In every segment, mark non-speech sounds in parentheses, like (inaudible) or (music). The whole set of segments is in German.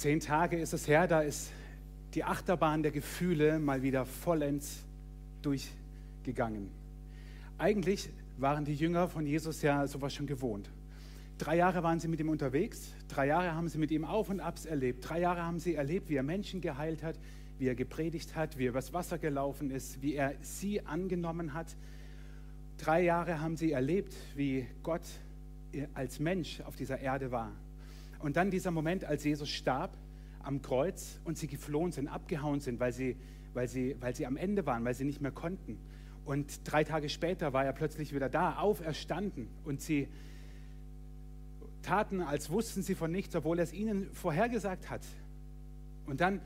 Zehn Tage ist es her, da ist die Achterbahn der Gefühle mal wieder vollends durchgegangen. Eigentlich waren die Jünger von Jesus ja sowas schon gewohnt. Drei Jahre waren sie mit ihm unterwegs, drei Jahre haben sie mit ihm Auf und Abs erlebt, drei Jahre haben sie erlebt, wie er Menschen geheilt hat, wie er gepredigt hat, wie er übers Wasser gelaufen ist, wie er sie angenommen hat. Drei Jahre haben sie erlebt, wie Gott als Mensch auf dieser Erde war. Und dann dieser Moment, als Jesus starb am Kreuz und sie geflohen sind, abgehauen sind, weil sie, weil sie, weil sie am Ende waren, weil sie nicht mehr konnten. Und drei Tage später war er plötzlich wieder da, auferstanden. Und sie taten, als wussten sie von nichts, obwohl er es ihnen vorhergesagt hat. Und dann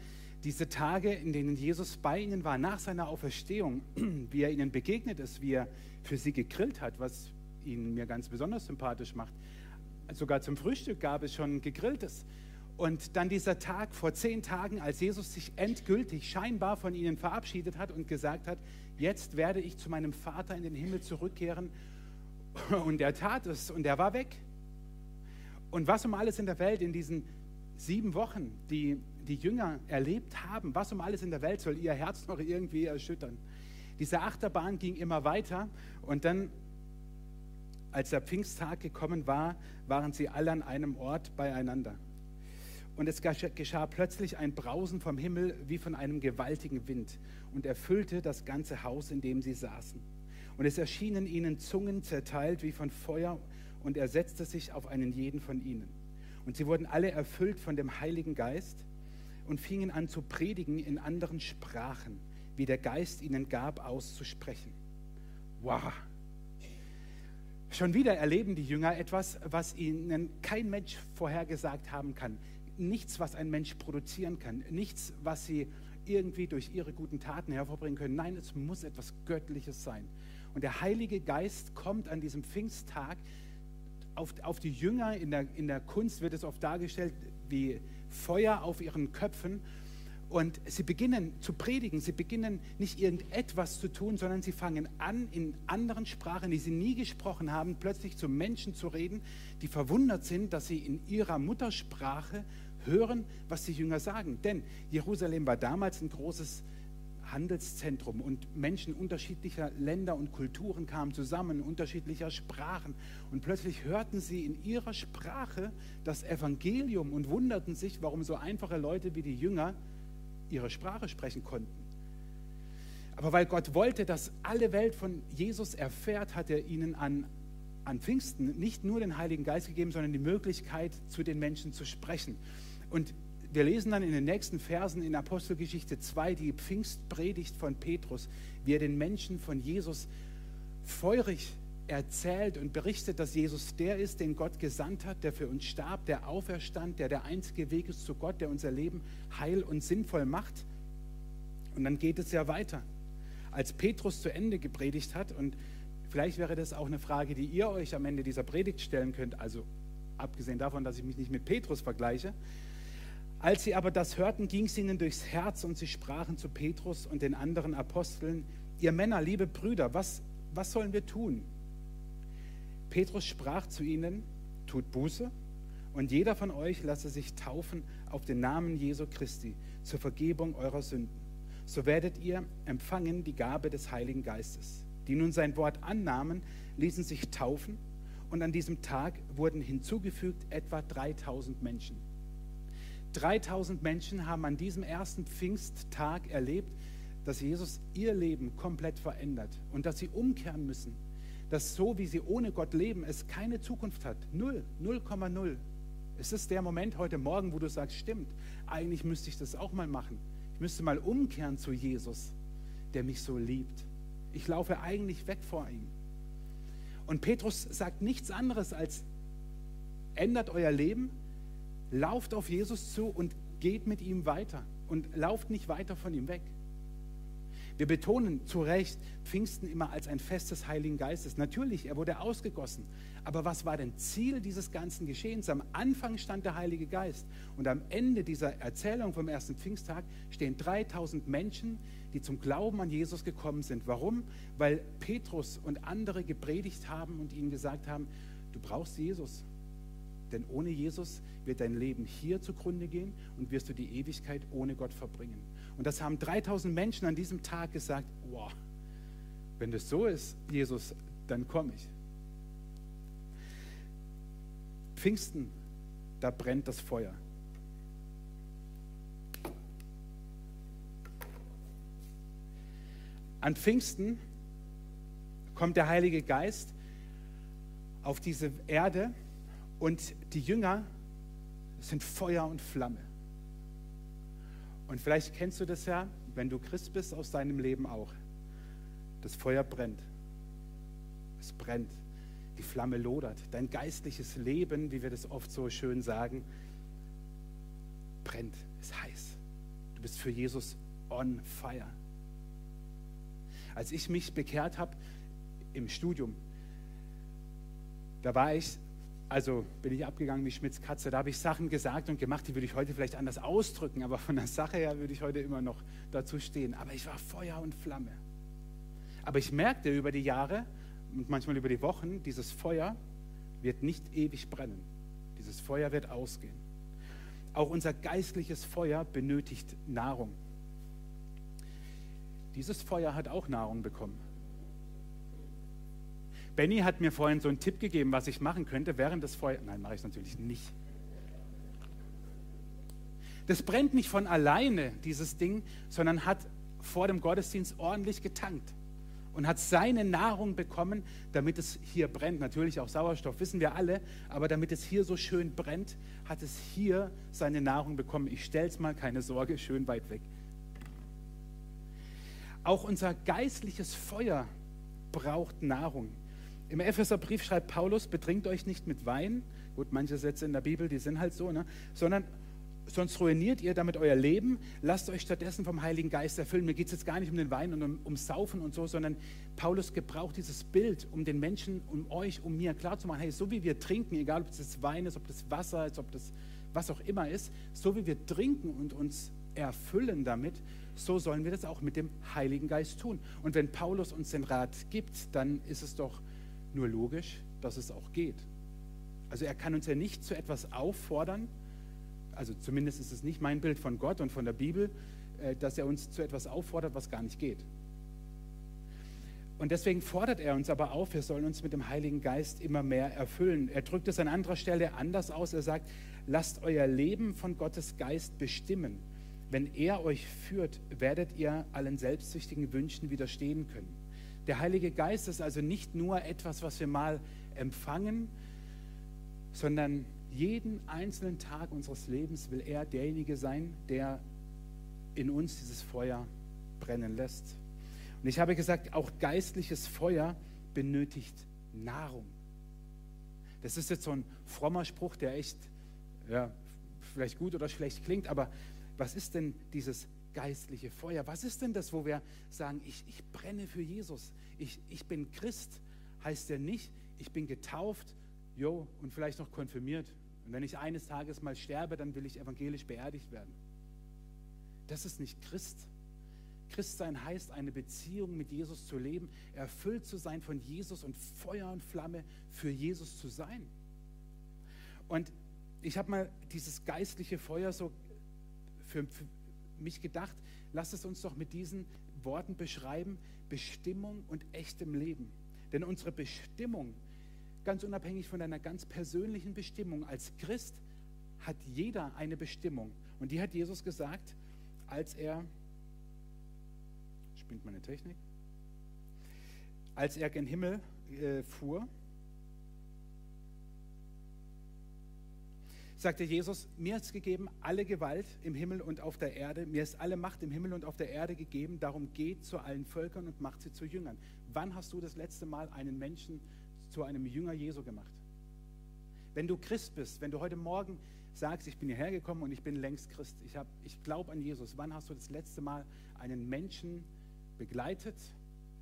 diese Tage, in denen Jesus bei ihnen war, nach seiner Auferstehung, (clears throat) wie er ihnen begegnet ist, wie er für sie gegrillt hat, was ihn mir ganz besonders sympathisch macht. Sogar zum Frühstück gab es schon gegrilltes. Und dann dieser Tag vor zehn Tagen, als Jesus sich endgültig scheinbar von ihnen verabschiedet hat und gesagt hat, jetzt werde ich zu meinem Vater in den Himmel zurückkehren. Und er tat es und er war weg. Und was um alles in der Welt in diesen sieben Wochen, die die Jünger erlebt haben, was um alles in der Welt soll ihr Herz noch irgendwie erschüttern? Diese Achterbahn ging immer weiter und dann, als der Pfingsttag gekommen war, waren sie alle an einem Ort beieinander. Und es geschah plötzlich ein Brausen vom Himmel wie von einem gewaltigen Wind und erfüllte das ganze Haus, in dem sie saßen. Und es erschienen ihnen Zungen zerteilt wie von Feuer und er setzte sich auf einen jeden von ihnen. Und sie wurden alle erfüllt von dem Heiligen Geist und fingen an zu predigen in anderen Sprachen, wie der Geist ihnen gab, auszusprechen. Wow! Schon wieder erleben die Jünger etwas, was ihnen kein Mensch vorhergesagt haben kann. Nichts, was ein Mensch produzieren kann. Nichts, was sie irgendwie durch ihre guten Taten hervorbringen können. Nein, es muss etwas Göttliches sein. Und der Heilige Geist kommt an diesem Pfingsttag auf, auf die Jünger, in der, in der Kunst wird es oft dargestellt wie Feuer auf ihren Köpfen. Und sie beginnen zu predigen, sie beginnen nicht irgendetwas zu tun, sondern sie fangen an, in anderen Sprachen, die sie nie gesprochen haben, plötzlich zu Menschen zu reden, die verwundert sind, dass sie in ihrer Muttersprache hören, was die Jünger sagen. Denn Jerusalem war damals ein großes Handelszentrum und Menschen unterschiedlicher Länder und Kulturen kamen zusammen, unterschiedlicher Sprachen. Und plötzlich hörten sie in ihrer Sprache das Evangelium und wunderten sich, warum so einfache Leute wie die Jünger ihre Sprache sprechen konnten. Aber weil Gott wollte, dass alle Welt von Jesus erfährt, hat er ihnen an, an Pfingsten nicht nur den Heiligen Geist gegeben, sondern die Möglichkeit, zu den Menschen zu sprechen. Und wir lesen dann in den nächsten Versen in Apostelgeschichte 2 die Pfingstpredigt von Petrus, wie er den Menschen von Jesus feurig erzählt und berichtet, dass Jesus der ist, den Gott gesandt hat, der für uns starb, der auferstand, der der einzige Weg ist zu Gott, der unser Leben heil und sinnvoll macht. Und dann geht es ja weiter. Als Petrus zu Ende gepredigt hat, und vielleicht wäre das auch eine Frage, die ihr euch am Ende dieser Predigt stellen könnt, also abgesehen davon, dass ich mich nicht mit Petrus vergleiche, als sie aber das hörten, ging es ihnen durchs Herz und sie sprachen zu Petrus und den anderen Aposteln, ihr Männer, liebe Brüder, was, was sollen wir tun? Petrus sprach zu ihnen, tut Buße und jeder von euch lasse sich taufen auf den Namen Jesu Christi zur Vergebung eurer Sünden. So werdet ihr empfangen die Gabe des Heiligen Geistes. Die nun sein Wort annahmen, ließen sich taufen und an diesem Tag wurden hinzugefügt etwa 3000 Menschen. 3000 Menschen haben an diesem ersten Pfingsttag erlebt, dass Jesus ihr Leben komplett verändert und dass sie umkehren müssen. Dass so, wie sie ohne Gott leben, es keine Zukunft hat. Null, 0,0. Es ist der Moment heute Morgen, wo du sagst, stimmt, eigentlich müsste ich das auch mal machen. Ich müsste mal umkehren zu Jesus, der mich so liebt. Ich laufe eigentlich weg vor ihm. Und Petrus sagt nichts anderes als, ändert euer Leben, Lauft auf Jesus zu und geht mit ihm weiter und lauft nicht weiter von ihm weg. Wir betonen zu Recht Pfingsten immer als ein Fest des Heiligen Geistes. Natürlich, er wurde ausgegossen. Aber was war denn Ziel dieses ganzen Geschehens? Am Anfang stand der Heilige Geist. Und am Ende dieser Erzählung vom ersten Pfingsttag stehen 3000 Menschen, die zum Glauben an Jesus gekommen sind. Warum? Weil Petrus und andere gepredigt haben und ihnen gesagt haben, du brauchst Jesus Denn ohne Jesus wird dein Leben hier zugrunde gehen und wirst du die Ewigkeit ohne Gott verbringen. Und das haben 3000 Menschen an diesem Tag gesagt, wow, wenn das so ist, Jesus, dann komme ich. Pfingsten, da brennt das Feuer. An Pfingsten kommt der Heilige Geist auf diese Erde und die Jünger sind Feuer und Flamme. Und vielleicht kennst du das ja, wenn du Christ bist, aus deinem Leben auch. Das Feuer brennt. Es brennt. Die Flamme lodert. Dein geistliches Leben, wie wir das oft so schön sagen, brennt, ist heiß. Du bist für Jesus on fire. Als ich mich bekehrt habe im Studium, da war ich, also bin ich abgegangen wie Schmitz Katze, da habe ich Sachen gesagt und gemacht, die würde ich heute vielleicht anders ausdrücken, aber von der Sache her würde ich heute immer noch dazu stehen. Aber ich war Feuer und Flamme. Aber ich merkte über die Jahre und manchmal über die Wochen, dieses Feuer wird nicht ewig brennen. Dieses Feuer wird ausgehen. Auch unser geistliches Feuer benötigt Nahrung. Dieses Feuer hat auch Nahrung bekommen. Benny hat mir vorhin so einen Tipp gegeben, was ich machen könnte während des Feuers. Nein, mache ich natürlich nicht. Das brennt nicht von alleine, dieses Ding, sondern hat vor dem Gottesdienst ordentlich getankt und hat seine Nahrung bekommen, damit es hier brennt. Natürlich auch Sauerstoff, wissen wir alle, aber damit es hier so schön brennt, hat es hier seine Nahrung bekommen. Ich stelle es mal, keine Sorge, schön weit weg. Auch unser geistliches Feuer braucht Nahrung. Im Epheserbrief schreibt Paulus, betrinkt euch nicht mit Wein, gut, manche Sätze in der Bibel, die sind halt so, ne? sondern sonst ruiniert ihr damit euer Leben. Lasst euch stattdessen vom Heiligen Geist erfüllen. Mir geht es jetzt gar nicht um den Wein und um, um Saufen und so, sondern Paulus gebraucht dieses Bild, um den Menschen, um euch, um mir klarzumachen, hey, so wie wir trinken, egal ob das Wein ist, ob das Wasser ist, ob das was auch immer ist, so wie wir trinken und uns erfüllen damit, so sollen wir das auch mit dem Heiligen Geist tun. Und wenn Paulus uns den Rat gibt, dann ist es doch nur logisch, dass es auch geht. Also er kann uns ja nicht zu etwas auffordern, also zumindest ist es nicht mein Bild von Gott und von der Bibel, äh, dass er uns zu etwas auffordert, was gar nicht geht. Und deswegen fordert er uns aber auf, wir sollen uns mit dem Heiligen Geist immer mehr erfüllen. Er drückt es an anderer Stelle anders aus. Er sagt, lasst euer Leben von Gottes Geist bestimmen. Wenn er euch führt, werdet ihr allen selbstsüchtigen Wünschen widerstehen können. Der Heilige Geist ist also nicht nur etwas, was wir mal empfangen, sondern jeden einzelnen Tag unseres Lebens will er derjenige sein, der in uns dieses Feuer brennen lässt. Und ich habe gesagt, auch geistliches Feuer benötigt Nahrung. Das ist jetzt so ein frommer Spruch, der echt ja, vielleicht gut oder schlecht klingt, aber was ist denn dieses geistliche Feuer? Was ist denn das, wo wir sagen, ich, ich brenne für Jesus, ich, ich bin Christ? Heißt ja nicht, ich bin getauft, jo, und vielleicht noch konfirmiert. Und wenn ich eines Tages mal sterbe, dann will ich evangelisch beerdigt werden. Das ist nicht Christ. Christsein heißt, eine Beziehung mit Jesus zu leben, erfüllt zu sein von Jesus und Feuer und Flamme für Jesus zu sein. Und ich habe mal dieses geistliche Feuer so für, für mich gedacht, lass es uns doch mit diesen Worten beschreiben, Bestimmung und echtem Leben. Denn unsere Bestimmung ganz unabhängig von deiner ganz persönlichen Bestimmung als Christ, hat jeder eine Bestimmung. Und die hat Jesus gesagt, als er, spinnt meine Technik, als er gen Himmel äh, fuhr, sagte Jesus, mir ist gegeben alle Gewalt im Himmel und auf der Erde, mir ist alle Macht im Himmel und auf der Erde gegeben, darum geht zu allen Völkern und macht sie zu Jüngern. Wann hast du das letzte Mal einen Menschen zu einem Jünger Jesu gemacht. Wenn du Christ bist, wenn du heute Morgen sagst, ich bin hierher gekommen und ich bin längst Christ, ich, ich glaube an Jesus, wann hast du das letzte Mal einen Menschen begleitet,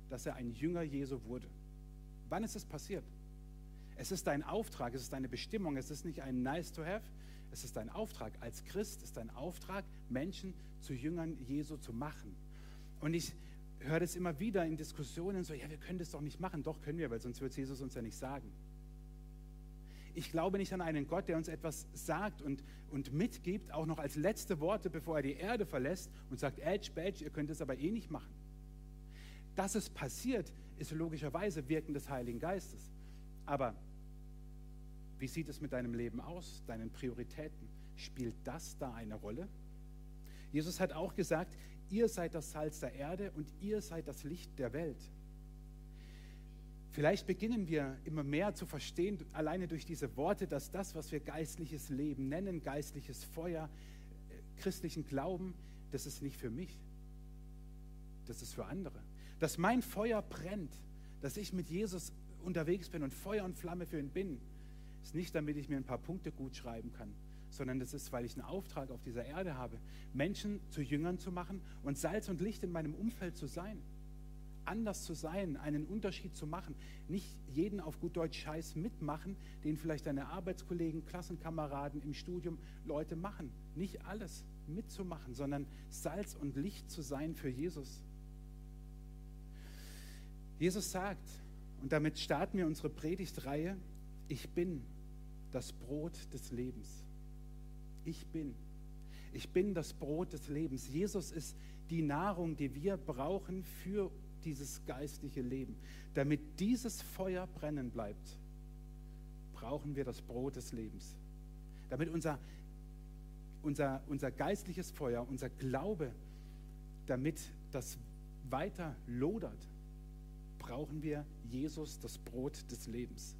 dass er ein Jünger Jesu wurde? Wann ist es passiert? Es ist dein Auftrag, es ist deine Bestimmung, es ist nicht ein Nice to have, es ist dein Auftrag. Als Christ ist dein Auftrag, Menschen zu Jüngern Jesu zu machen. Und ich höre das immer wieder in Diskussionen so, ja, wir können das doch nicht machen. Doch können wir, weil sonst wird Jesus uns ja nicht sagen. Ich glaube nicht an einen Gott, der uns etwas sagt und, und mitgibt, auch noch als letzte Worte, bevor er die Erde verlässt und sagt, Edge, Badge, ihr könnt es aber eh nicht machen. Dass es passiert, ist logischerweise Wirken des Heiligen Geistes. Aber wie sieht es mit deinem Leben aus, deinen Prioritäten? Spielt das da eine Rolle? Jesus hat auch gesagt, ihr seid das Salz der Erde und ihr seid das Licht der Welt. Vielleicht beginnen wir immer mehr zu verstehen, alleine durch diese Worte, dass das, was wir geistliches Leben nennen, geistliches Feuer, äh, christlichen Glauben, das ist nicht für mich, das ist für andere. Dass mein Feuer brennt, dass ich mit Jesus unterwegs bin und Feuer und Flamme für ihn bin, ist nicht, damit ich mir ein paar Punkte gut schreiben kann, sondern das ist, weil ich einen Auftrag auf dieser Erde habe, Menschen zu Jüngern zu machen und Salz und Licht in meinem Umfeld zu sein anders zu sein, einen Unterschied zu machen. Nicht jeden auf gut Deutsch Scheiß mitmachen, den vielleicht deine Arbeitskollegen, Klassenkameraden im Studium Leute machen. Nicht alles mitzumachen, sondern Salz und Licht zu sein für Jesus. Jesus sagt, und damit starten wir unsere Predigtreihe, ich bin das Brot des Lebens. Ich bin. Ich bin das Brot des Lebens. Jesus ist die Nahrung, die wir brauchen für dieses geistliche Leben. Damit dieses Feuer brennen bleibt, brauchen wir das Brot des Lebens. Damit unser, unser, unser geistliches Feuer, unser Glaube, damit das weiter lodert, brauchen wir Jesus, das Brot des Lebens.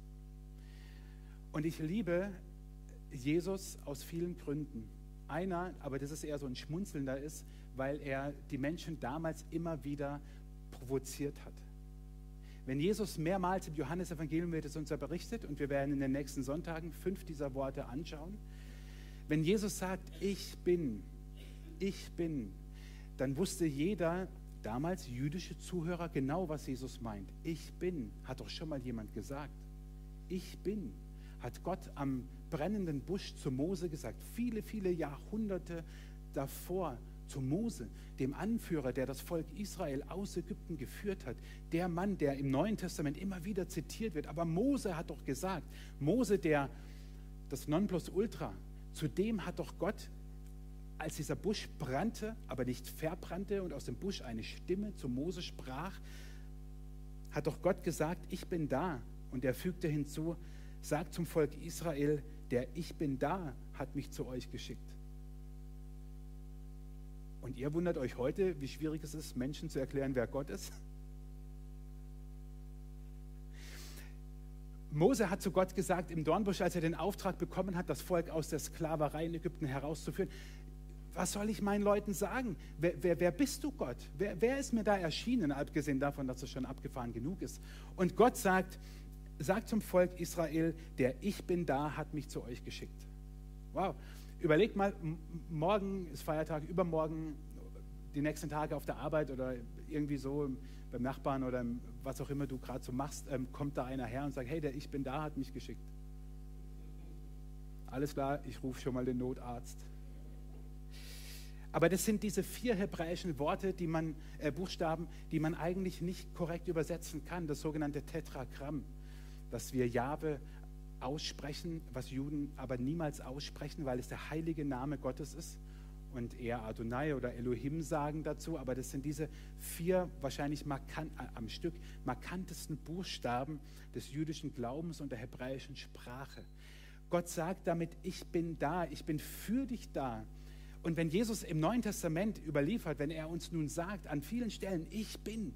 Und ich liebe Jesus aus vielen Gründen. Einer, aber das ist eher so ein schmunzelnder ist, weil er die Menschen damals immer wieder provoziert hat. Wenn Jesus mehrmals im Johannesevangelium wird es uns ja berichtet und wir werden in den nächsten Sonntagen fünf dieser Worte anschauen. Wenn Jesus sagt, ich bin, ich bin, dann wusste jeder, damals jüdische Zuhörer, genau, was Jesus meint. Ich bin, hat doch schon mal jemand gesagt. Ich bin, hat Gott am brennenden Busch zu Mose gesagt, viele, viele Jahrhunderte davor zu Mose, dem Anführer, der das Volk Israel aus Ägypten geführt hat, der Mann, der im Neuen Testament immer wieder zitiert wird. Aber Mose hat doch gesagt, Mose, der das Nonplusultra, zu dem hat doch Gott, als dieser Busch brannte, aber nicht verbrannte und aus dem Busch eine Stimme zu Mose sprach, hat doch Gott gesagt, ich bin da. Und er fügte hinzu, sagt zum Volk Israel, der Ich bin da hat mich zu euch geschickt. Und ihr wundert euch heute, wie schwierig es ist, Menschen zu erklären, wer Gott ist? Mose hat zu Gott gesagt im Dornbusch, als er den Auftrag bekommen hat, das Volk aus der Sklaverei in Ägypten herauszuführen, was soll ich meinen Leuten sagen? Wer, wer, wer bist du, Gott? Wer, wer, ist mir da erschienen, abgesehen davon, dass es schon abgefahren genug ist? Und Gott sagt, sagt zum Volk Israel, der Ich bin da, hat mich zu euch geschickt. Wow. Überleg mal, morgen ist Feiertag, übermorgen, die nächsten Tage auf der Arbeit oder irgendwie so beim Nachbarn oder was auch immer du gerade so machst, ähm, kommt da einer her und sagt, hey, der Ich bin da, hat mich geschickt. Alles klar, ich rufe schon mal den Notarzt. Aber das sind diese vier hebräischen Worte, die man, äh, Buchstaben, die man eigentlich nicht korrekt übersetzen kann, das sogenannte Tetragramm, dass wir Jahwe aussprechen, was Juden aber niemals aussprechen, weil es der heilige Name Gottes ist und eher Adonai oder Elohim sagen dazu, aber das sind diese vier wahrscheinlich markant, äh, am Stück markantesten Buchstaben des jüdischen Glaubens und der hebräischen Sprache. Gott sagt damit, ich bin da, ich bin für dich da. Und wenn Jesus im Neuen Testament überliefert, wenn er uns nun sagt, an vielen Stellen, ich bin,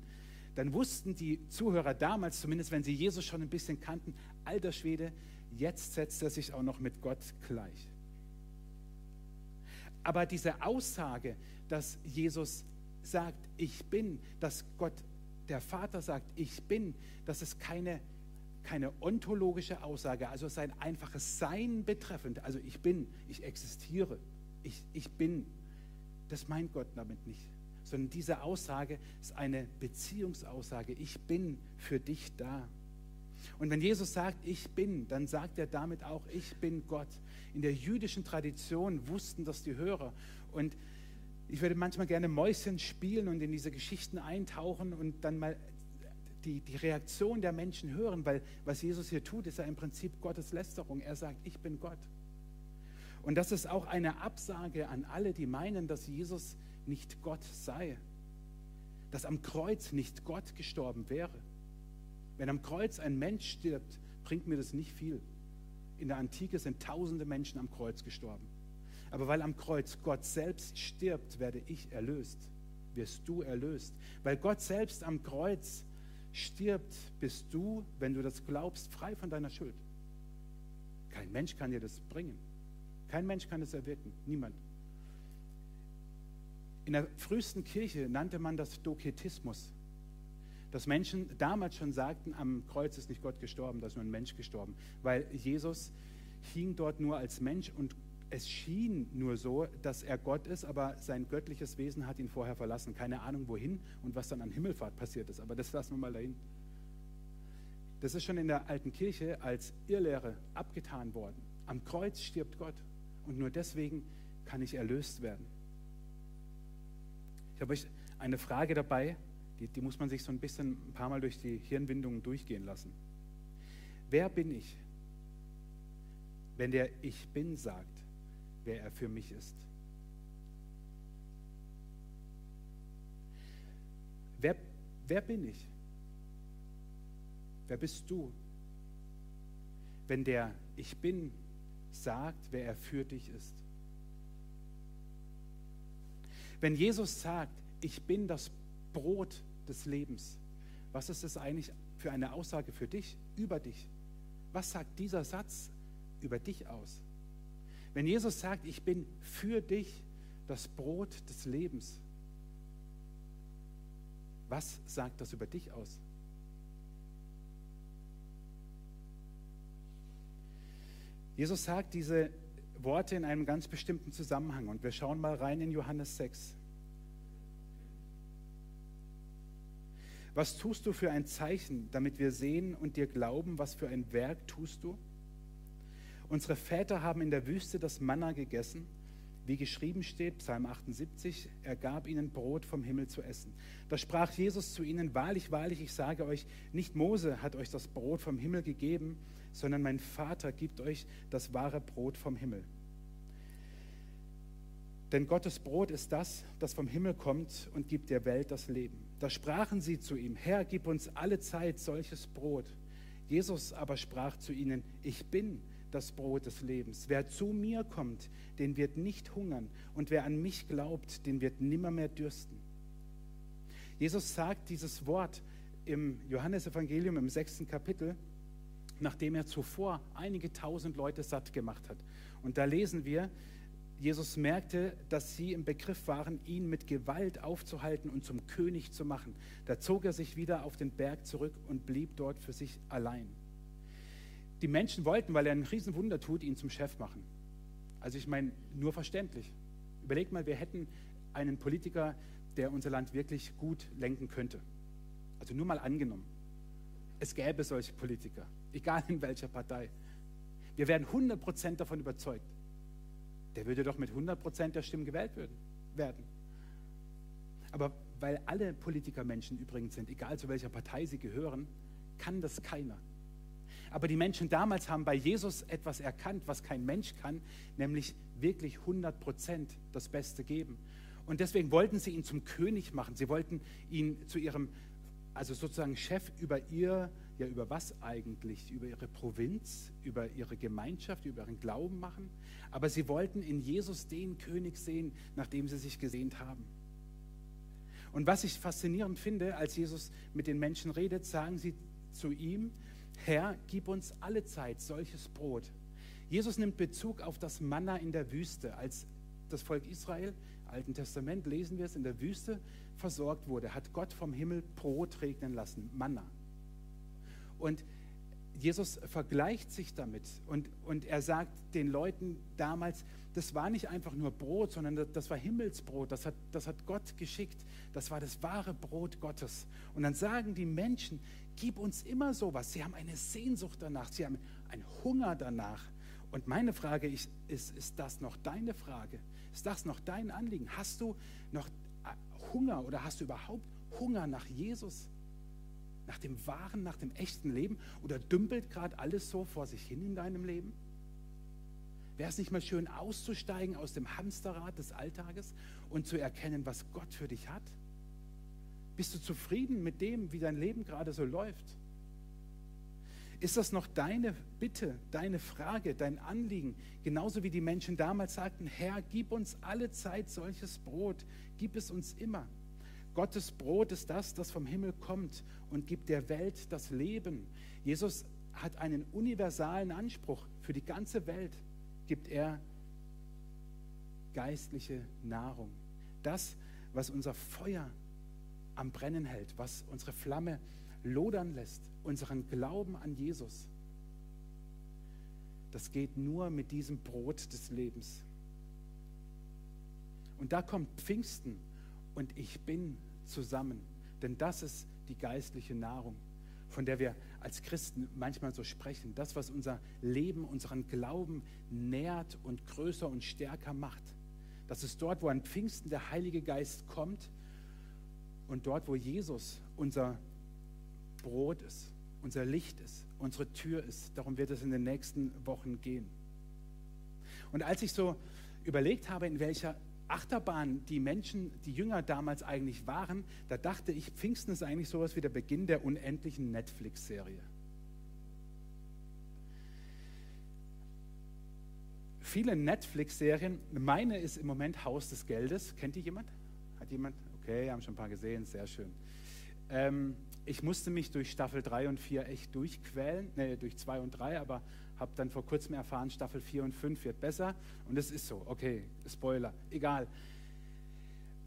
dann wussten die Zuhörer damals, zumindest wenn sie Jesus schon ein bisschen kannten, alter Schwede, Jetzt setzt er sich auch noch mit Gott gleich. Aber diese Aussage, dass Jesus sagt, ich bin, dass Gott, der Vater sagt, ich bin, das ist keine, keine ontologische Aussage, also sein einfaches Sein betreffend. Also ich bin, ich existiere, ich, ich bin. Das meint Gott damit nicht. Sondern diese Aussage ist eine Beziehungsaussage. Ich bin für dich da. Und wenn Jesus sagt, ich bin, dann sagt er damit auch, ich bin Gott. In der jüdischen Tradition wussten das die Hörer. Und ich würde manchmal gerne Mäuschen spielen und in diese Geschichten eintauchen und dann mal die, die Reaktion der Menschen hören, weil was Jesus hier tut, ist ja im Prinzip Gottes Lästerung. Er sagt, ich bin Gott. Und das ist auch eine Absage an alle, die meinen, dass Jesus nicht Gott sei, dass am Kreuz nicht Gott gestorben wäre. Wenn am Kreuz ein Mensch stirbt, bringt mir das nicht viel. In der Antike sind tausende Menschen am Kreuz gestorben. Aber weil am Kreuz Gott selbst stirbt, werde ich erlöst, wirst du erlöst. Weil Gott selbst am Kreuz stirbt, bist du, wenn du das glaubst, frei von deiner Schuld. Kein Mensch kann dir das bringen. Kein Mensch kann es erwirken. Niemand. In der frühesten Kirche nannte man das Doketismus. Dass Menschen damals schon sagten, am Kreuz ist nicht Gott gestorben, da ist nur ein Mensch gestorben. Weil Jesus hing dort nur als Mensch und es schien nur so, dass er Gott ist, aber sein göttliches Wesen hat ihn vorher verlassen. Keine Ahnung wohin und was dann an Himmelfahrt passiert ist, aber das lassen wir mal dahin. Das ist schon in der alten Kirche als Irrlehre abgetan worden. Am Kreuz stirbt Gott und nur deswegen kann ich erlöst werden. Ich habe euch eine Frage dabei, die, die muss man sich so ein bisschen ein paar Mal durch die Hirnwindungen durchgehen lassen. Wer bin ich, wenn der Ich bin sagt, wer er für mich ist? Wer, wer bin ich? Wer bist du? Wenn der Ich bin sagt, wer er für dich ist. Wenn Jesus sagt, ich bin das Brot des Lebens, was ist das eigentlich für eine Aussage für dich, über dich? Was sagt dieser Satz über dich aus? Wenn Jesus sagt, ich bin für dich das Brot des Lebens, was sagt das über dich aus? Jesus sagt diese Worte in einem ganz bestimmten Zusammenhang und wir schauen mal rein in Johannes 6. Was tust du für ein Zeichen, damit wir sehen und dir glauben, was für ein Werk tust du? Unsere Väter haben in der Wüste das Manna gegessen, wie geschrieben steht, Psalm 78, er gab ihnen Brot vom Himmel zu essen. Da sprach Jesus zu ihnen, wahrlich, wahrlich, ich sage euch, nicht Mose hat euch das Brot vom Himmel gegeben, sondern mein Vater gibt euch das wahre Brot vom Himmel. Denn Gottes Brot ist das, das vom Himmel kommt und gibt der Welt das Leben. Da sprachen sie zu ihm, Herr, gib uns alle Zeit solches Brot. Jesus aber sprach zu ihnen, ich bin das Brot des Lebens. Wer zu mir kommt, den wird nicht hungern und wer an mich glaubt, den wird nimmermehr dürsten. Jesus sagt dieses Wort im Johannesevangelium im sechsten Kapitel nachdem er zuvor einige tausend Leute satt gemacht hat. Und da lesen wir, Jesus merkte, dass sie im Begriff waren, ihn mit Gewalt aufzuhalten und zum König zu machen. Da zog er sich wieder auf den Berg zurück und blieb dort für sich allein. Die Menschen wollten, weil er ein Riesenwunder tut, ihn zum Chef machen. Also ich meine, nur verständlich. Überlegt mal, wir hätten einen Politiker, der unser Land wirklich gut lenken könnte. Also nur mal angenommen. Es gäbe solche Politiker egal in welcher Partei. Wir werden 100% davon überzeugt. Der würde doch mit 100% der Stimmen gewählt werden. Aber weil alle Politiker Menschen übrigens sind, egal zu welcher Partei sie gehören, kann das keiner. Aber die Menschen damals haben bei Jesus etwas erkannt, was kein Mensch kann, nämlich wirklich 100% das Beste geben. Und deswegen wollten sie ihn zum König machen. Sie wollten ihn zu ihrem, also sozusagen Chef über ihr ja über was eigentlich? Über ihre Provinz, über ihre Gemeinschaft, über ihren Glauben machen. Aber sie wollten in Jesus den König sehen, nach dem sie sich gesehnt haben. Und was ich faszinierend finde, als Jesus mit den Menschen redet, sagen sie zu ihm, Herr, gib uns alle Zeit solches Brot. Jesus nimmt Bezug auf das Manna in der Wüste, als das Volk Israel, Alten Testament lesen wir es, in der Wüste versorgt wurde, hat Gott vom Himmel Brot regnen lassen, Manna. Und Jesus vergleicht sich damit und, und er sagt den Leuten damals, das war nicht einfach nur Brot, sondern das, das war Himmelsbrot, das hat, das hat Gott geschickt, das war das wahre Brot Gottes. Und dann sagen die Menschen, gib uns immer sowas. Sie haben eine Sehnsucht danach, sie haben einen Hunger danach. Und meine Frage ist, ist, ist das noch deine Frage? Ist das noch dein Anliegen? Hast du noch äh, Hunger oder hast du überhaupt Hunger nach Jesus? Nach dem wahren, nach dem echten Leben? Oder dümpelt gerade alles so vor sich hin in deinem Leben? Wäre es nicht mal schön, auszusteigen aus dem Hamsterrad des Alltages und zu erkennen, was Gott für dich hat? Bist du zufrieden mit dem, wie dein Leben gerade so läuft? Ist das noch deine Bitte, deine Frage, dein Anliegen? Genauso wie die Menschen damals sagten, Herr, gib uns alle Zeit solches Brot, gib es uns immer. Gottes Brot ist das, das vom Himmel kommt und gibt der Welt das Leben. Jesus hat einen universalen Anspruch für die ganze Welt, gibt er geistliche Nahrung. Das, was unser Feuer am Brennen hält, was unsere Flamme lodern lässt, unseren Glauben an Jesus. Das geht nur mit diesem Brot des Lebens. Und da kommt Pfingsten und ich bin zusammen. Denn das ist die geistliche Nahrung, von der wir als Christen manchmal so sprechen. Das, was unser Leben, unseren Glauben nährt und größer und stärker macht. Das ist dort, wo an Pfingsten der Heilige Geist kommt und dort, wo Jesus unser Brot ist, unser Licht ist, unsere Tür ist. Darum wird es in den nächsten Wochen gehen. Und als ich so überlegt habe, in welcher Achterbahn die Menschen, die Jünger damals eigentlich waren, da dachte ich, Pfingsten ist eigentlich sowas wie der Beginn der unendlichen Netflix-Serie. Viele Netflix-Serien, meine ist im Moment Haus des Geldes. Kennt die jemand? Hat jemand? Okay, haben schon ein paar gesehen, sehr schön. Ähm, ich musste mich durch Staffel 3 und 4 echt durchquälen, ne, durch 2 und 3, aber habe dann vor kurzem erfahren, Staffel 4 und 5 wird besser. Und es ist so, okay, Spoiler, egal.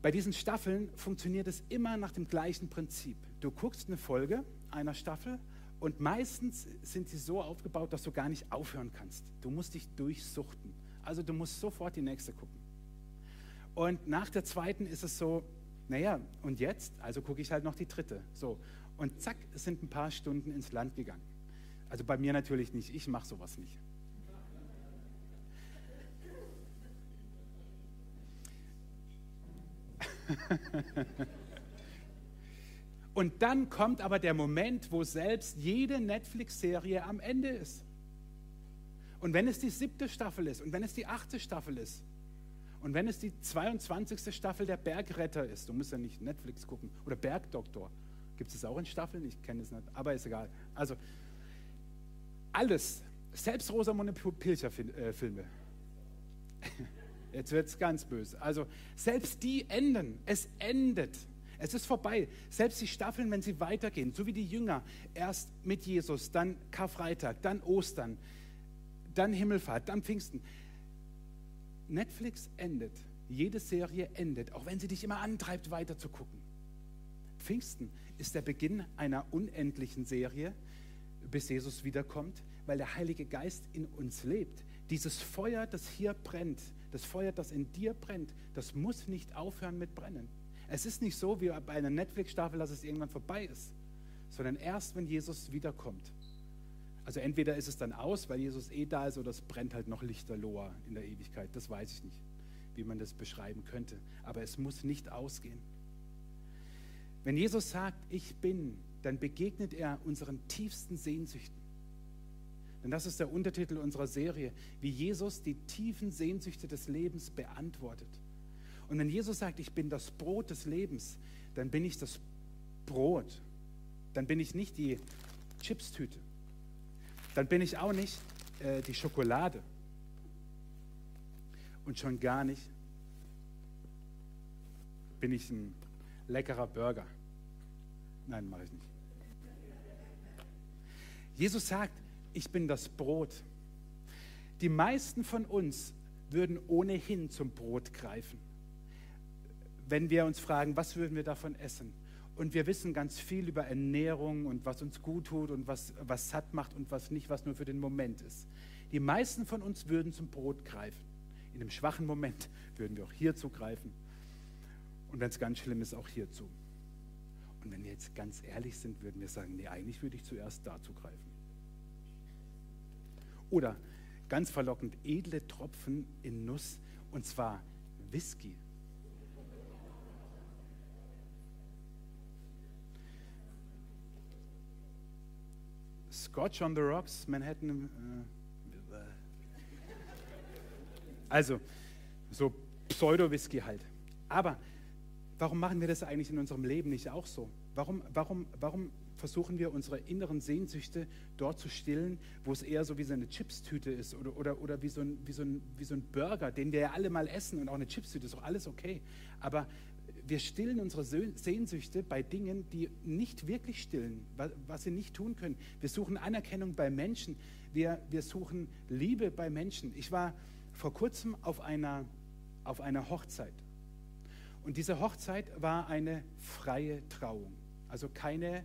Bei diesen Staffeln funktioniert es immer nach dem gleichen Prinzip. Du guckst eine Folge einer Staffel und meistens sind sie so aufgebaut, dass du gar nicht aufhören kannst. Du musst dich durchsuchten. Also du musst sofort die nächste gucken. Und nach der zweiten ist es so, naja, und jetzt? Also gucke ich halt noch die dritte. So. Und zack, sind ein paar Stunden ins Land gegangen. Also bei mir natürlich nicht, ich mache sowas nicht. (laughs) Und dann kommt aber der Moment, wo selbst jede Netflix-Serie am Ende ist. Und wenn es die siebte Staffel ist und wenn es die achte Staffel ist und wenn es die 22. Staffel der Bergretter ist, du musst ja nicht Netflix gucken, oder Bergdoktor, gibt es auch in Staffeln? Ich kenne es nicht, aber ist egal. Also alles, selbst Rosamunde Pilcher-Filme. (laughs) Jetzt wird es ganz böse. Also selbst die enden. Es endet. Es ist vorbei. Selbst die Staffeln, wenn sie weitergehen, so wie die Jünger, erst mit Jesus, dann Karfreitag, dann Ostern, dann Himmelfahrt, dann Pfingsten. Netflix endet. Jede Serie endet, auch wenn sie dich immer antreibt, weiter zu gucken. Pfingsten ist der Beginn einer unendlichen Serie, bis Jesus wiederkommt, weil der Heilige Geist in uns lebt. Dieses Feuer, das hier brennt, das Feuer, das in dir brennt, das muss nicht aufhören mit Brennen. Es ist nicht so wie bei einer Netflix-Staffel, dass es irgendwann vorbei ist, sondern erst, wenn Jesus wiederkommt. Also entweder ist es dann aus, weil Jesus eh da ist, oder es brennt halt noch lichterloher in der Ewigkeit. Das weiß ich nicht, wie man das beschreiben könnte. Aber es muss nicht ausgehen. Wenn Jesus sagt, ich bin, dann begegnet er unseren tiefsten Sehnsüchten. Denn das ist der Untertitel unserer Serie, wie Jesus die tiefen Sehnsüchte des Lebens beantwortet. Und wenn Jesus sagt, ich bin das Brot des Lebens, dann bin ich das Brot. Dann bin ich nicht die Chipstüte. Dann bin ich auch nicht äh, die Schokolade. Und schon gar nicht bin ich ein leckerer Burger. Nein, mache ich nicht. Jesus sagt, ich bin das Brot. Die meisten von uns würden ohnehin zum Brot greifen. Wenn wir uns fragen, was würden wir davon essen? Und wir wissen ganz viel über Ernährung und was uns gut tut und was, was satt macht und was nicht, was nur für den Moment ist. Die meisten von uns würden zum Brot greifen. In einem schwachen Moment (laughs) würden wir auch hier zugreifen. Und wenn es ganz schlimm ist, auch hierzu. Und wenn wir jetzt ganz ehrlich sind, würden wir sagen, nee, eigentlich würde ich zuerst dazu greifen. Oder ganz verlockend, edle Tropfen in Nuss, und zwar Whisky. Scotch on the Rocks, Manhattan. Äh, also, so Pseudo-Whisky halt. Aber warum machen wir das eigentlich in unserem Leben nicht auch so? Warum, warum, warum versuchen wir unsere inneren Sehnsüchte dort zu stillen, wo es eher so wie so eine Chipstüte ist oder, oder, oder wie, so ein, wie, so ein, wie so ein Burger, den wir ja alle mal essen und auch eine Chipstüte ist auch alles okay. Aber wir stillen unsere Sehnsüchte bei Dingen, die nicht wirklich stillen, was sie nicht tun können. Wir suchen Anerkennung bei Menschen, wir, wir suchen Liebe bei Menschen. Ich war vor kurzem auf einer, auf einer Hochzeit. Und diese Hochzeit war eine freie Trauung. Also keine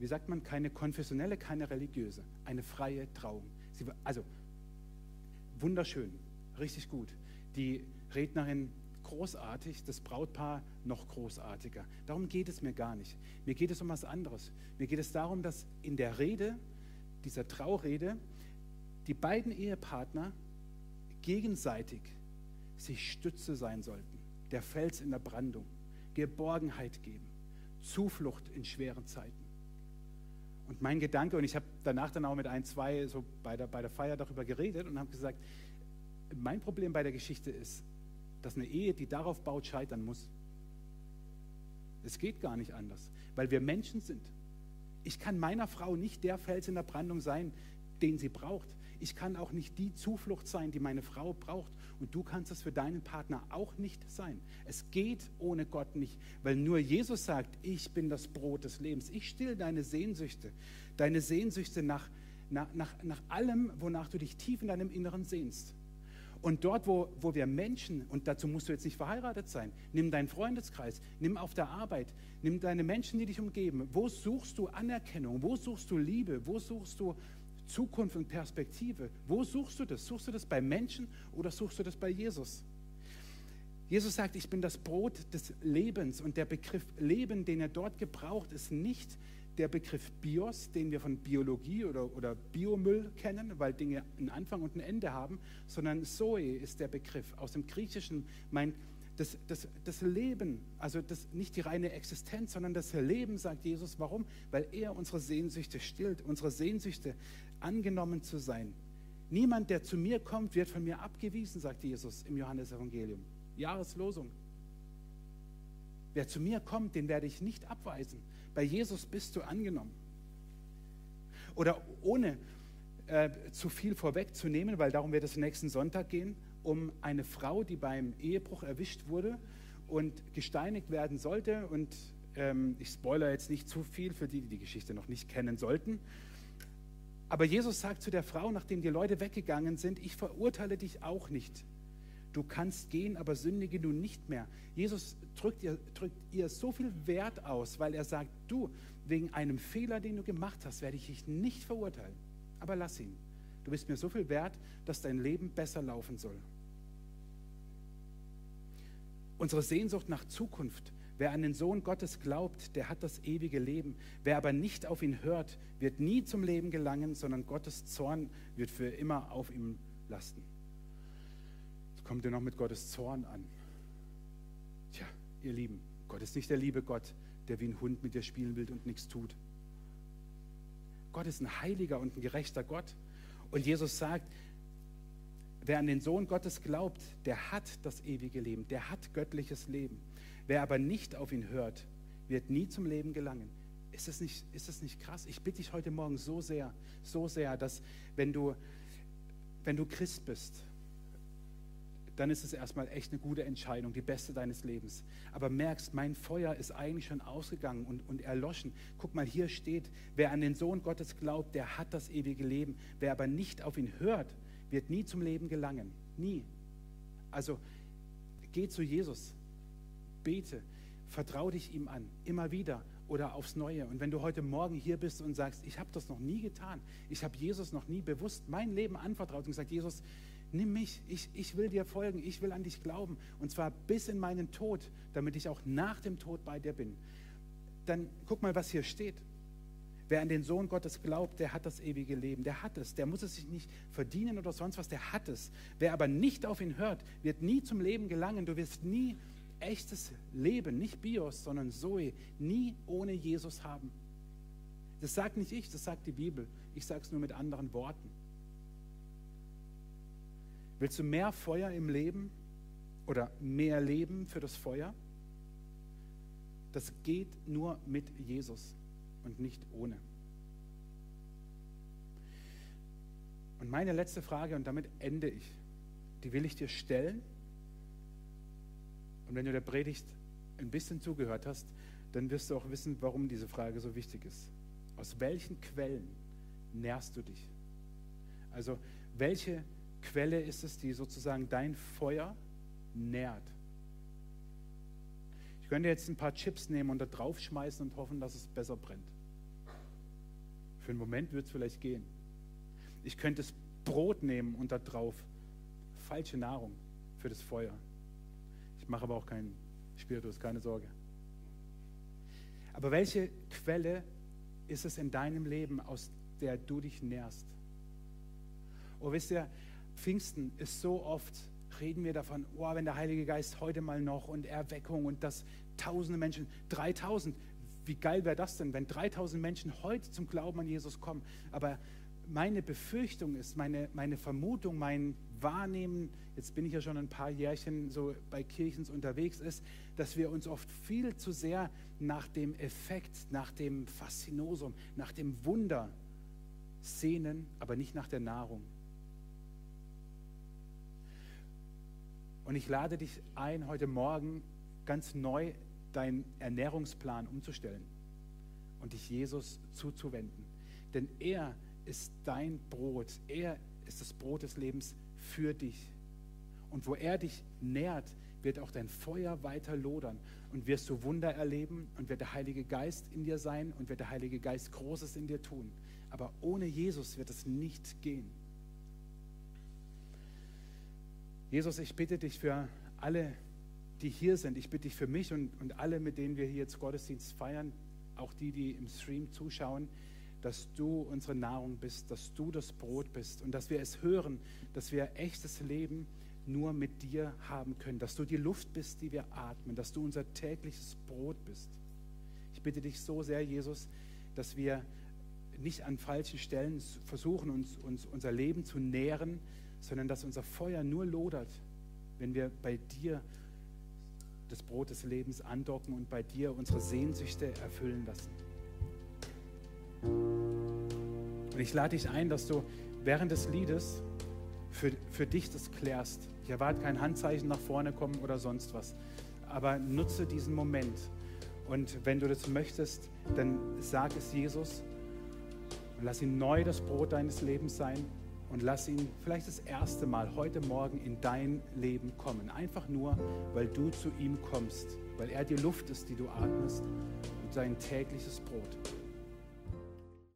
wie sagt man, keine konfessionelle, keine religiöse, eine freie Trauung. Sie, also wunderschön, richtig gut. Die Rednerin großartig, das Brautpaar noch großartiger. Darum geht es mir gar nicht. Mir geht es um was anderes. Mir geht es darum, dass in der Rede, dieser Traurede, die beiden Ehepartner gegenseitig sich Stütze sein sollten, der Fels in der Brandung, Geborgenheit geben, Zuflucht in schweren Zeiten. Und mein Gedanke, und ich habe danach dann auch mit ein, zwei so bei der, bei der Feier darüber geredet und habe gesagt, mein Problem bei der Geschichte ist, dass eine Ehe, die darauf baut, scheitern muss. Es geht gar nicht anders, weil wir Menschen sind. Ich kann meiner Frau nicht der Fels in der Brandung sein, den sie braucht. Ich kann auch nicht die Zuflucht sein, die meine Frau braucht. Und du kannst es für deinen Partner auch nicht sein. Es geht ohne Gott nicht, weil nur Jesus sagt, ich bin das Brot des Lebens. Ich still deine Sehnsüchte, deine Sehnsüchte nach, nach, nach, nach allem, wonach du dich tief in deinem Inneren sehnst. Und dort, wo, wo wir Menschen, und dazu musst du jetzt nicht verheiratet sein, nimm deinen Freundeskreis, nimm auf der Arbeit, nimm deine Menschen, die dich umgeben. Wo suchst du Anerkennung? Wo suchst du Liebe? Wo suchst du Zukunft und Perspektive. Wo suchst du das? Suchst du das bei Menschen oder suchst du das bei Jesus? Jesus sagt, ich bin das Brot des Lebens und der Begriff Leben, den er dort gebraucht, ist nicht der Begriff Bios, den wir von Biologie oder, oder Biomüll kennen, weil Dinge einen Anfang und ein Ende haben, sondern Zoe ist der Begriff. Aus dem Griechischen meint das, das, das Leben, also das, nicht die reine Existenz, sondern das Leben, sagt Jesus. Warum? Weil er unsere Sehnsüchte stillt, unsere Sehnsüchte angenommen zu sein. Niemand, der zu mir kommt, wird von mir abgewiesen, sagt Jesus im Johannesevangelium. Jahreslosung. Wer zu mir kommt, den werde ich nicht abweisen. Bei Jesus bist du angenommen. Oder ohne äh, zu viel vorwegzunehmen, weil darum wird es nächsten Sonntag gehen, um eine Frau, die beim Ehebruch erwischt wurde und gesteinigt werden sollte. Und ähm, ich spoilere jetzt nicht zu viel für die, die die Geschichte noch nicht kennen sollten. Aber Jesus sagt zu der Frau, nachdem die Leute weggegangen sind, ich verurteile dich auch nicht. Du kannst gehen, aber sündige nun nicht mehr. Jesus drückt ihr, drückt ihr so viel Wert aus, weil er sagt, du, wegen einem Fehler, den du gemacht hast, werde ich dich nicht verurteilen. Aber lass ihn. Du bist mir so viel wert, dass dein Leben besser laufen soll. Unsere Sehnsucht nach Zukunft. Wer an den Sohn Gottes glaubt, der hat das ewige Leben. Wer aber nicht auf ihn hört, wird nie zum Leben gelangen, sondern Gottes Zorn wird für immer auf ihm lasten. Jetzt kommt ihr noch mit Gottes Zorn an. Tja, ihr Lieben, Gott ist nicht der liebe Gott, der wie ein Hund mit dir spielen will und nichts tut. Gott ist ein heiliger und ein gerechter Gott. Und Jesus sagt, wer an den Sohn Gottes glaubt, der hat das ewige Leben, der hat göttliches Leben. Wer aber nicht auf ihn hört, wird nie zum Leben gelangen. Ist das nicht, ist das nicht krass? Ich bitte dich heute Morgen so sehr, so sehr, dass wenn du, wenn du Christ bist, dann ist es erstmal echt eine gute Entscheidung, die beste deines Lebens. Aber merkst, mein Feuer ist eigentlich schon ausgegangen und, und erloschen. Guck mal, hier steht, wer an den Sohn Gottes glaubt, der hat das ewige Leben. Wer aber nicht auf ihn hört, wird nie zum Leben gelangen. Nie. Also geh zu Jesus, bete, vertrau dich ihm an, immer wieder oder aufs Neue. Und wenn du heute Morgen hier bist und sagst, ich habe das noch nie getan, ich habe Jesus noch nie bewusst mein Leben anvertraut und gesagt, Jesus, nimm mich, ich, ich will dir folgen, ich will an dich glauben. Und zwar bis in meinen Tod, damit ich auch nach dem Tod bei dir bin. Dann guck mal, was hier steht. Wer an den Sohn Gottes glaubt, der hat das ewige Leben. Der hat es. Der muss es sich nicht verdienen oder sonst was. Der hat es. Wer aber nicht auf ihn hört, wird nie zum Leben gelangen. Du wirst nie echtes Leben, nicht Bios, sondern Zoe, nie ohne Jesus haben. Das sagt nicht ich, das sagt die Bibel. Ich sage es nur mit anderen Worten. Willst du mehr Feuer im Leben oder mehr Leben für das Feuer? Das geht nur mit Jesus und nicht ohne. Und meine letzte Frage, und damit ende ich, die will ich dir stellen. Und wenn du der Predigt ein bisschen zugehört hast, dann wirst du auch wissen, warum diese Frage so wichtig ist. Aus welchen Quellen nährst du dich? Also welche Quelle ist es, die sozusagen dein Feuer nährt? Ich könnte jetzt ein paar Chips nehmen und da drauf schmeißen und hoffen, dass es besser brennt. Für einen Moment wird es vielleicht gehen. Ich könnte das Brot nehmen und da drauf falsche Nahrung für das Feuer. Mache aber auch keinen Spiritus, keine Sorge. Aber welche Quelle ist es in deinem Leben, aus der du dich nährst? Oh, wisst ihr, Pfingsten ist so oft, reden wir davon, oh, wenn der Heilige Geist heute mal noch und Erweckung und das tausende Menschen, 3000, wie geil wäre das denn, wenn 3000 Menschen heute zum Glauben an Jesus kommen? Aber meine Befürchtung ist, meine, meine Vermutung, mein Wahrnehmen, jetzt bin ich ja schon ein paar Jährchen so bei Kirchens unterwegs, ist, dass wir uns oft viel zu sehr nach dem Effekt, nach dem Faszinosum, nach dem Wunder sehnen, aber nicht nach der Nahrung. Und ich lade dich ein, heute Morgen ganz neu deinen Ernährungsplan umzustellen und dich Jesus zuzuwenden. Denn er ist dein Brot. Er ist das Brot des Lebens für dich. Und wo er dich nährt, wird auch dein Feuer weiter lodern und wirst du Wunder erleben und wird der Heilige Geist in dir sein und wird der Heilige Geist Großes in dir tun. Aber ohne Jesus wird es nicht gehen. Jesus, ich bitte dich für alle, die hier sind. Ich bitte dich für mich und, und alle, mit denen wir hier jetzt Gottesdienst feiern, auch die, die im Stream zuschauen dass du unsere Nahrung bist, dass du das Brot bist und dass wir es hören, dass wir echtes Leben nur mit dir haben können, dass du die Luft bist, die wir atmen, dass du unser tägliches Brot bist. Ich bitte dich so sehr, Jesus, dass wir nicht an falschen Stellen versuchen, uns, uns unser Leben zu nähren, sondern dass unser Feuer nur lodert, wenn wir bei dir das Brot des Lebens andocken und bei dir unsere Sehnsüchte erfüllen lassen. Und ich lade dich ein, dass du während des Liedes für, für dich das klärst. Ich erwarte kein Handzeichen nach vorne kommen oder sonst was. Aber nutze diesen Moment. Und wenn du das möchtest, dann sag es Jesus und lass ihn neu das Brot deines Lebens sein und lass ihn vielleicht das erste Mal heute Morgen in dein Leben kommen. Einfach nur, weil du zu ihm kommst, weil er die Luft ist, die du atmest und sein tägliches Brot.